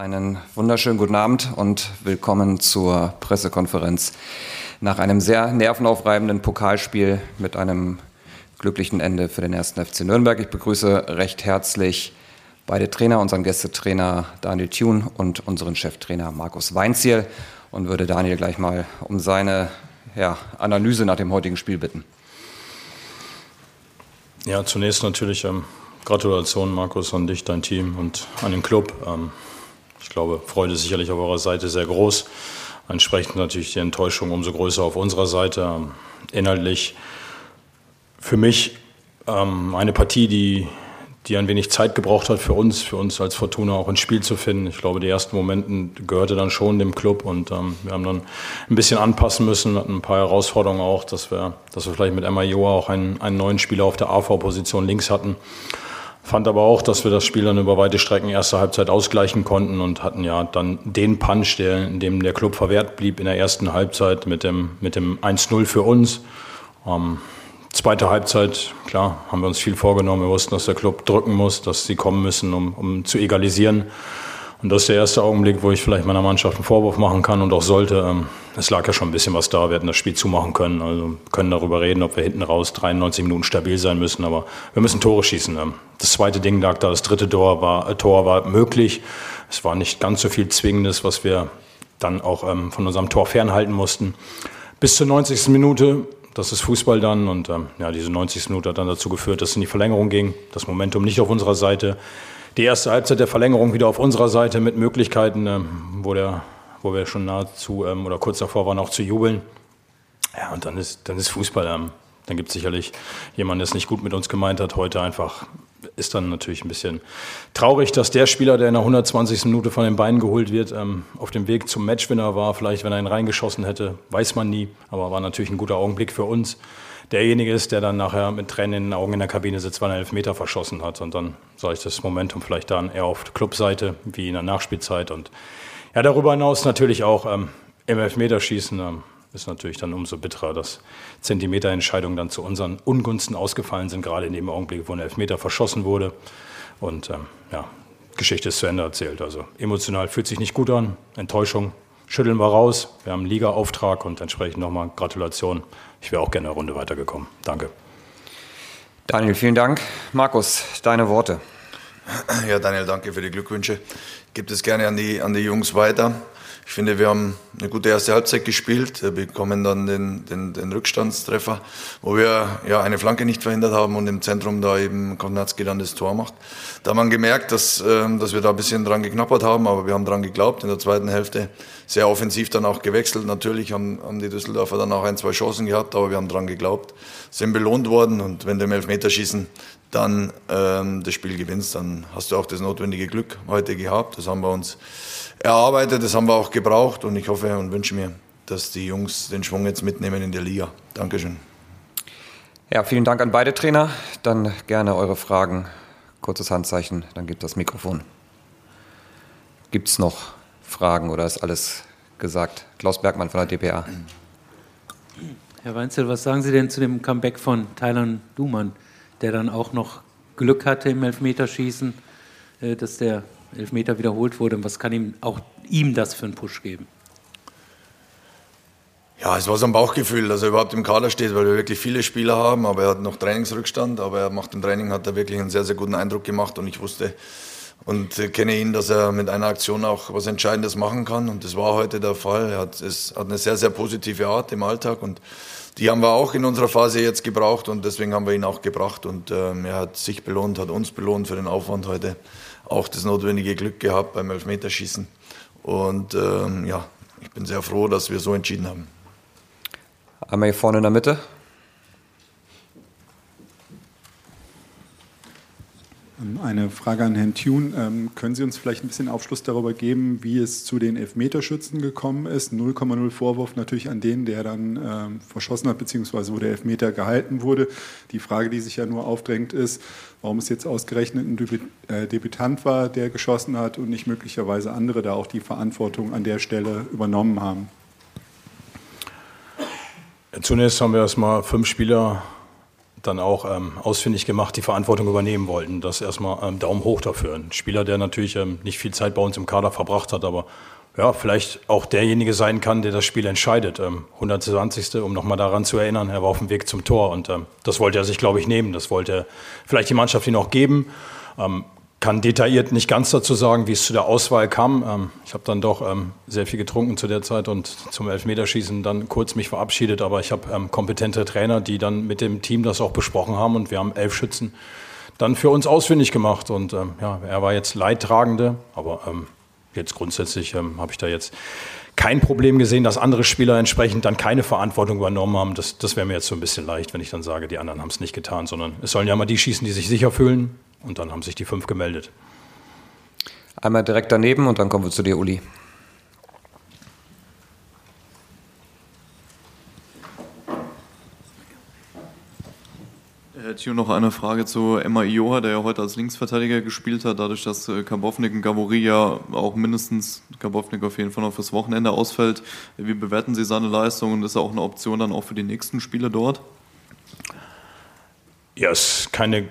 Einen wunderschönen guten Abend und willkommen zur Pressekonferenz nach einem sehr nervenaufreibenden Pokalspiel mit einem glücklichen Ende für den ersten FC Nürnberg. Ich begrüße recht herzlich beide Trainer, unseren Gästetrainer Daniel Thun und unseren Cheftrainer Markus Weinziel und würde Daniel gleich mal um seine ja, Analyse nach dem heutigen Spiel bitten. Ja, zunächst natürlich ähm, Gratulation, Markus, an dich, dein Team und an den Club. Ähm, ich glaube, Freude ist sicherlich auf eurer Seite sehr groß. Entsprechend natürlich die Enttäuschung umso größer auf unserer Seite. Ähm, inhaltlich für mich ähm, eine Partie, die, die ein wenig Zeit gebraucht hat für uns, für uns als Fortuna auch ins Spiel zu finden. Ich glaube, die ersten Momenten gehörte dann schon dem Club und ähm, wir haben dann ein bisschen anpassen müssen, hatten ein paar Herausforderungen auch, dass wir, dass wir vielleicht mit Emma Joa auch einen, einen neuen Spieler auf der AV-Position links hatten. Fand aber auch, dass wir das Spiel dann über weite Strecken erste Halbzeit ausgleichen konnten und hatten ja dann den Punch, der, in dem der Club verwehrt blieb in der ersten Halbzeit mit dem, mit dem 1-0 für uns. Ähm, zweite Halbzeit, klar, haben wir uns viel vorgenommen. Wir wussten, dass der Club drücken muss, dass sie kommen müssen, um, um zu egalisieren. Und das ist der erste Augenblick, wo ich vielleicht meiner Mannschaft einen Vorwurf machen kann und auch sollte. Ähm, es lag ja schon ein bisschen was da. Wir hätten das Spiel zumachen können. Also können darüber reden, ob wir hinten raus 93 Minuten stabil sein müssen. Aber wir müssen Tore schießen. Ähm, das zweite Ding lag da. Das dritte Tor war, äh, Tor war möglich. Es war nicht ganz so viel Zwingendes, was wir dann auch ähm, von unserem Tor fernhalten mussten. Bis zur 90. Minute das ist Fußball dann. Und ja, diese 90. Minute hat dann dazu geführt, dass es in die Verlängerung ging. Das Momentum nicht auf unserer Seite die erste Halbzeit der Verlängerung wieder auf unserer Seite mit Möglichkeiten, ähm, wo, der, wo wir schon nahezu ähm, oder kurz davor waren, auch zu jubeln. Ja, und dann ist, dann ist Fußball. Ähm, dann gibt es sicherlich jemanden, der es nicht gut mit uns gemeint hat. Heute einfach ist dann natürlich ein bisschen traurig, dass der Spieler, der in der 120. Minute von den Beinen geholt wird, auf dem Weg zum Matchwinner war. Vielleicht, wenn er ihn reingeschossen hätte, weiß man nie. Aber war natürlich ein guter Augenblick für uns derjenige ist, der dann nachher mit Tränen in den Augen in der Kabine sitzt, weil er Elfmeter verschossen hat. Und dann sah ich das Momentum vielleicht dann eher auf Clubseite, wie in der Nachspielzeit. Und ja, darüber hinaus natürlich auch ähm, im Elfmeterschießen ähm, ist natürlich dann umso bitterer, dass Zentimeterentscheidungen dann zu unseren Ungunsten ausgefallen sind, gerade in dem Augenblick, wo ein Elfmeter verschossen wurde. Und ähm, ja, Geschichte ist zu Ende erzählt. Also emotional fühlt sich nicht gut an, Enttäuschung schütteln wir raus. Wir haben einen Liga-Auftrag und entsprechend nochmal Gratulation ich wäre auch gerne eine Runde weitergekommen. Danke. Daniel, vielen Dank. Markus, deine Worte. Ja, Daniel, danke für die Glückwünsche. Gebe das gerne an die, an die Jungs weiter. Ich finde, wir haben eine gute erste Halbzeit gespielt, wir bekommen dann den, den, den Rückstandstreffer, wo wir ja eine Flanke nicht verhindert haben und im Zentrum da eben Konatski dann das Tor macht. Da hat man gemerkt, dass, ähm, dass wir da ein bisschen dran geknappert haben, aber wir haben dran geglaubt. In der zweiten Hälfte sehr offensiv dann auch gewechselt. Natürlich haben, haben die Düsseldorfer dann auch ein, zwei Chancen gehabt, aber wir haben dran geglaubt, sind belohnt worden und wenn du im Elfmeterschießen dann ähm, das Spiel gewinnst, dann hast du auch das notwendige Glück heute gehabt. Das haben wir uns erarbeitet, das haben wir auch gebraucht und ich hoffe und wünsche mir, dass die Jungs den Schwung jetzt mitnehmen in der Liga. Dankeschön. Ja, vielen Dank an beide Trainer. Dann gerne eure Fragen. Kurzes Handzeichen, dann gibt das Mikrofon. Gibt es noch Fragen oder ist alles gesagt? Klaus Bergmann von der DPA. Herr Weinzel, was sagen Sie denn zu dem Comeback von Thailand Dumann, der dann auch noch Glück hatte im Elfmeterschießen, äh, dass der Elfmeter wiederholt wurde. Und was kann ihm auch ihm das für einen Push geben? Ja, es war so ein Bauchgefühl, dass er überhaupt im Kader steht, weil wir wirklich viele Spieler haben, aber er hat noch Trainingsrückstand, aber er macht im Training, hat er wirklich einen sehr, sehr guten Eindruck gemacht und ich wusste und kenne ihn, dass er mit einer Aktion auch was Entscheidendes machen kann und das war heute der Fall. Er hat, es hat eine sehr, sehr positive Art im Alltag und die haben wir auch in unserer Phase jetzt gebraucht und deswegen haben wir ihn auch gebracht und ähm, er hat sich belohnt, hat uns belohnt für den Aufwand heute auch das notwendige Glück gehabt beim Elfmeterschießen. Und ähm, ja, ich bin sehr froh, dass wir so entschieden haben. Einmal hier vorne in der Mitte. Eine Frage an Herrn Thune. Ähm, können Sie uns vielleicht ein bisschen Aufschluss darüber geben, wie es zu den Elfmeterschützen gekommen ist? 0,0 Vorwurf natürlich an den, der dann ähm, verschossen hat, beziehungsweise wo der Elfmeter gehalten wurde. Die Frage, die sich ja nur aufdrängt, ist, warum es jetzt ausgerechnet ein äh, Debütant war, der geschossen hat und nicht möglicherweise andere da auch die Verantwortung an der Stelle übernommen haben. Zunächst haben wir erstmal fünf Spieler dann auch ähm, ausfindig gemacht, die Verantwortung übernehmen wollten. Das erstmal ähm, Daumen hoch dafür. Ein Spieler, der natürlich ähm, nicht viel Zeit bei uns im Kader verbracht hat, aber ja, vielleicht auch derjenige sein kann, der das Spiel entscheidet. Ähm, 120. um nochmal daran zu erinnern, er war auf dem Weg zum Tor und ähm, das wollte er sich, glaube ich, nehmen. Das wollte er vielleicht die Mannschaft ihm auch geben. Kann detailliert nicht ganz dazu sagen, wie es zu der Auswahl kam. Ähm, ich habe dann doch ähm, sehr viel getrunken zu der Zeit und zum Elfmeterschießen dann kurz mich verabschiedet. Aber ich habe ähm, kompetente Trainer, die dann mit dem Team das auch besprochen haben und wir haben elf Schützen dann für uns ausfindig gemacht. Und ähm, ja, er war jetzt Leidtragende, aber ähm, jetzt grundsätzlich ähm, habe ich da jetzt kein Problem gesehen, dass andere Spieler entsprechend dann keine Verantwortung übernommen haben. Das, das wäre mir jetzt so ein bisschen leicht, wenn ich dann sage, die anderen haben es nicht getan, sondern es sollen ja mal die schießen, die sich sicher fühlen. Und dann haben sich die fünf gemeldet. Einmal direkt daneben und dann kommen wir zu dir, Uli. Herr Thio, noch eine Frage zu Emma Ioha, der ja heute als Linksverteidiger gespielt hat, dadurch, dass äh, Karbovnik und Gabori ja auch mindestens Karbovnik auf jeden Fall noch fürs Wochenende ausfällt. Wie bewerten Sie seine Leistung und ist er auch eine Option dann auch für die nächsten Spiele dort? Ja, es ist keine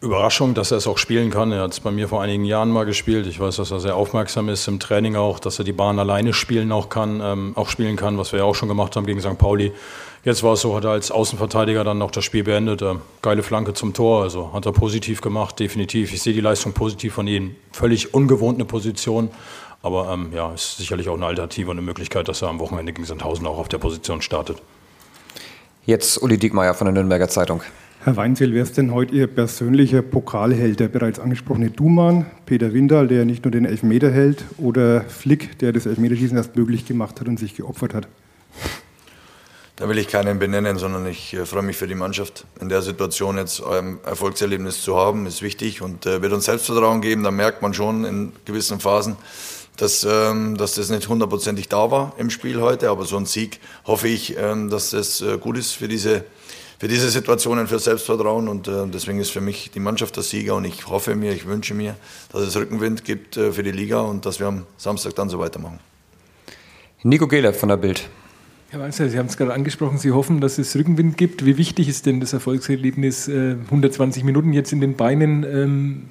Überraschung, dass er es auch spielen kann. Er hat es bei mir vor einigen Jahren mal gespielt. Ich weiß, dass er sehr aufmerksam ist im Training auch, dass er die Bahn alleine spielen auch kann, ähm, auch spielen kann, was wir ja auch schon gemacht haben gegen St. Pauli. Jetzt war es so, hat er als Außenverteidiger dann noch das Spiel beendet. Äh, geile Flanke zum Tor, also hat er positiv gemacht, definitiv. Ich sehe die Leistung positiv von ihm. Völlig ungewohnt eine Position, aber ähm, ja, ist sicherlich auch eine Alternative und eine Möglichkeit, dass er am Wochenende gegen Sandhausen auch auf der Position startet. Jetzt Uli Diekmeyer von der Nürnberger Zeitung. Herr Weinzel, wer ist denn heute Ihr persönlicher Pokalheld? Der bereits angesprochene Dumann, Peter Windal, der nicht nur den Elfmeter hält, oder Flick, der das Elfmeterschießen erst möglich gemacht hat und sich geopfert hat? Da will ich keinen benennen, sondern ich äh, freue mich für die Mannschaft. In der Situation jetzt ein Erfolgserlebnis zu haben, ist wichtig und äh, wird uns Selbstvertrauen geben. Da merkt man schon in gewissen Phasen, dass, ähm, dass das nicht hundertprozentig da war im Spiel heute. Aber so ein Sieg hoffe ich, ähm, dass das äh, gut ist für diese, für diese Situationen, für Selbstvertrauen. Und äh, deswegen ist für mich die Mannschaft der Sieger. Und ich hoffe mir, ich wünsche mir, dass es Rückenwind gibt äh, für die Liga und dass wir am Samstag dann so weitermachen. Nico Gehler von der Bild. Herr Weißer, Sie haben es gerade angesprochen, Sie hoffen, dass es Rückenwind gibt. Wie wichtig ist denn das Erfolgserlebnis? 120 Minuten jetzt in den Beinen, ähm,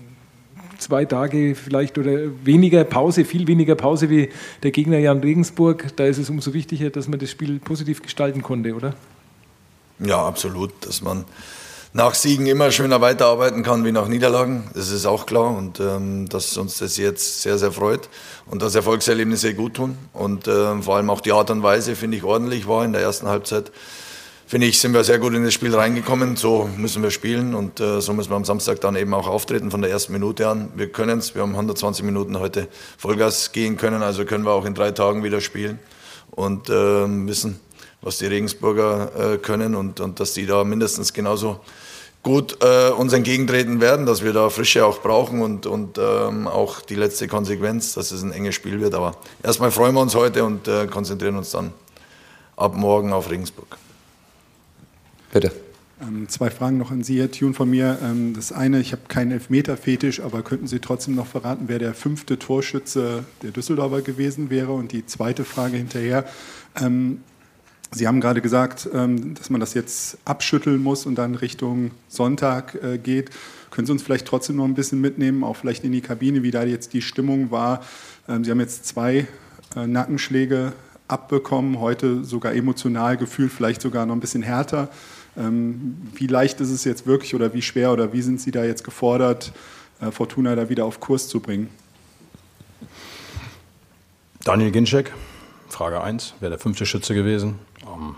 zwei Tage vielleicht oder weniger Pause, viel weniger Pause wie der Gegner Jan Regensburg. Da ist es umso wichtiger, dass man das Spiel positiv gestalten konnte, oder? Ja, absolut. Dass man nach Siegen immer schöner weiterarbeiten kann wie nach Niederlagen. Das ist auch klar und ähm, dass uns das jetzt sehr, sehr freut und dass Erfolgserlebnisse gut tun. Und äh, vor allem auch die Art und Weise, finde ich, ordentlich war in der ersten Halbzeit. Finde ich, sind wir sehr gut in das Spiel reingekommen. So müssen wir spielen und äh, so müssen wir am Samstag dann eben auch auftreten von der ersten Minute an. Wir können es. Wir haben 120 Minuten heute Vollgas gehen können, also können wir auch in drei Tagen wieder spielen und äh, wissen, was die Regensburger äh, können und, und dass die da mindestens genauso gut äh, uns entgegentreten werden, dass wir da Frische auch brauchen und, und ähm, auch die letzte Konsequenz, dass es ein enges Spiel wird. Aber erstmal freuen wir uns heute und äh, konzentrieren uns dann ab morgen auf Regensburg. Bitte. Ähm, zwei Fragen noch an Sie, Herr Thun, von mir. Ähm, das eine, ich habe keinen Elfmeter-Fetisch, aber könnten Sie trotzdem noch verraten, wer der fünfte Torschütze der Düsseldorfer gewesen wäre? Und die zweite Frage hinterher. Ähm, Sie haben gerade gesagt, ähm, dass man das jetzt abschütteln muss und dann Richtung Sonntag äh, geht. Können Sie uns vielleicht trotzdem noch ein bisschen mitnehmen, auch vielleicht in die Kabine, wie da jetzt die Stimmung war? Ähm, Sie haben jetzt zwei äh, Nackenschläge abbekommen, heute sogar emotional gefühlt, vielleicht sogar noch ein bisschen härter. Ähm, wie leicht ist es jetzt wirklich oder wie schwer oder wie sind Sie da jetzt gefordert, äh, Fortuna da wieder auf Kurs zu bringen? Daniel Ginczek, Frage 1, wäre der fünfte Schütze gewesen. Ähm,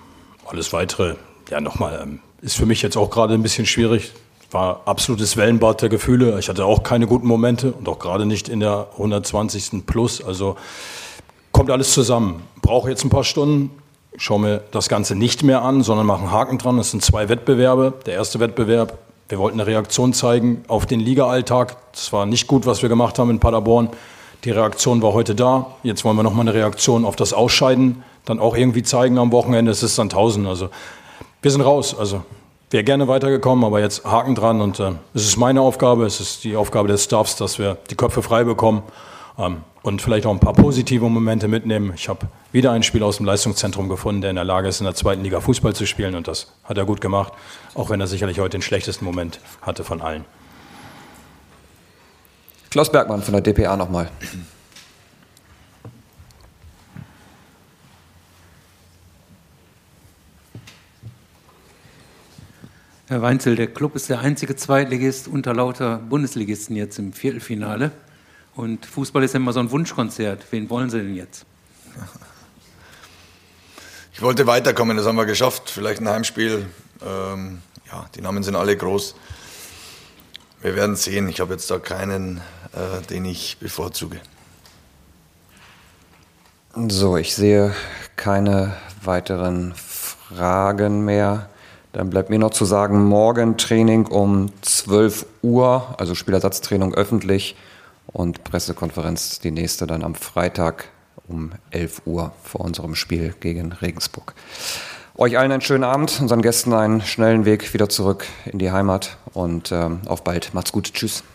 alles Weitere, ja nochmal, ähm, ist für mich jetzt auch gerade ein bisschen schwierig. War absolutes Wellenbad der Gefühle. Ich hatte auch keine guten Momente und auch gerade nicht in der 120. Plus. Also kommt alles zusammen. Brauche jetzt ein paar Stunden, schaue mir das Ganze nicht mehr an, sondern mache einen Haken dran. Es sind zwei Wettbewerbe. Der erste Wettbewerb, wir wollten eine Reaktion zeigen auf den Liga-Alltag. Das war nicht gut, was wir gemacht haben in Paderborn. Die Reaktion war heute da. Jetzt wollen wir nochmal eine Reaktion auf das Ausscheiden dann auch irgendwie zeigen am Wochenende. Es ist dann 1000. Also wir sind raus. Also wäre gerne weitergekommen, aber jetzt Haken dran und äh, es ist meine Aufgabe, es ist die Aufgabe des Staffs, dass wir die Köpfe frei bekommen. Ähm, und vielleicht auch ein paar positive Momente mitnehmen. Ich habe wieder ein Spiel aus dem Leistungszentrum gefunden, der in der Lage ist, in der zweiten Liga Fußball zu spielen. Und das hat er gut gemacht, auch wenn er sicherlich heute den schlechtesten Moment hatte von allen. Klaus Bergmann von der DPA nochmal. Herr Weinzel, der Club ist der einzige Zweitligist unter lauter Bundesligisten jetzt im Viertelfinale. Und Fußball ist ja immer so ein Wunschkonzert. Wen wollen Sie denn jetzt? Ich wollte weiterkommen, das haben wir geschafft. Vielleicht ein Heimspiel. Ähm, ja, die Namen sind alle groß. Wir werden sehen. Ich habe jetzt da keinen, äh, den ich bevorzuge. So, ich sehe keine weiteren Fragen mehr. Dann bleibt mir noch zu sagen, morgen Training um 12 Uhr, also Spielersatztraining öffentlich und Pressekonferenz die nächste dann am Freitag um 11 Uhr vor unserem Spiel gegen Regensburg. Euch allen einen schönen Abend, unseren Gästen einen schnellen Weg wieder zurück in die Heimat und ähm, auf bald. Macht's gut. Tschüss.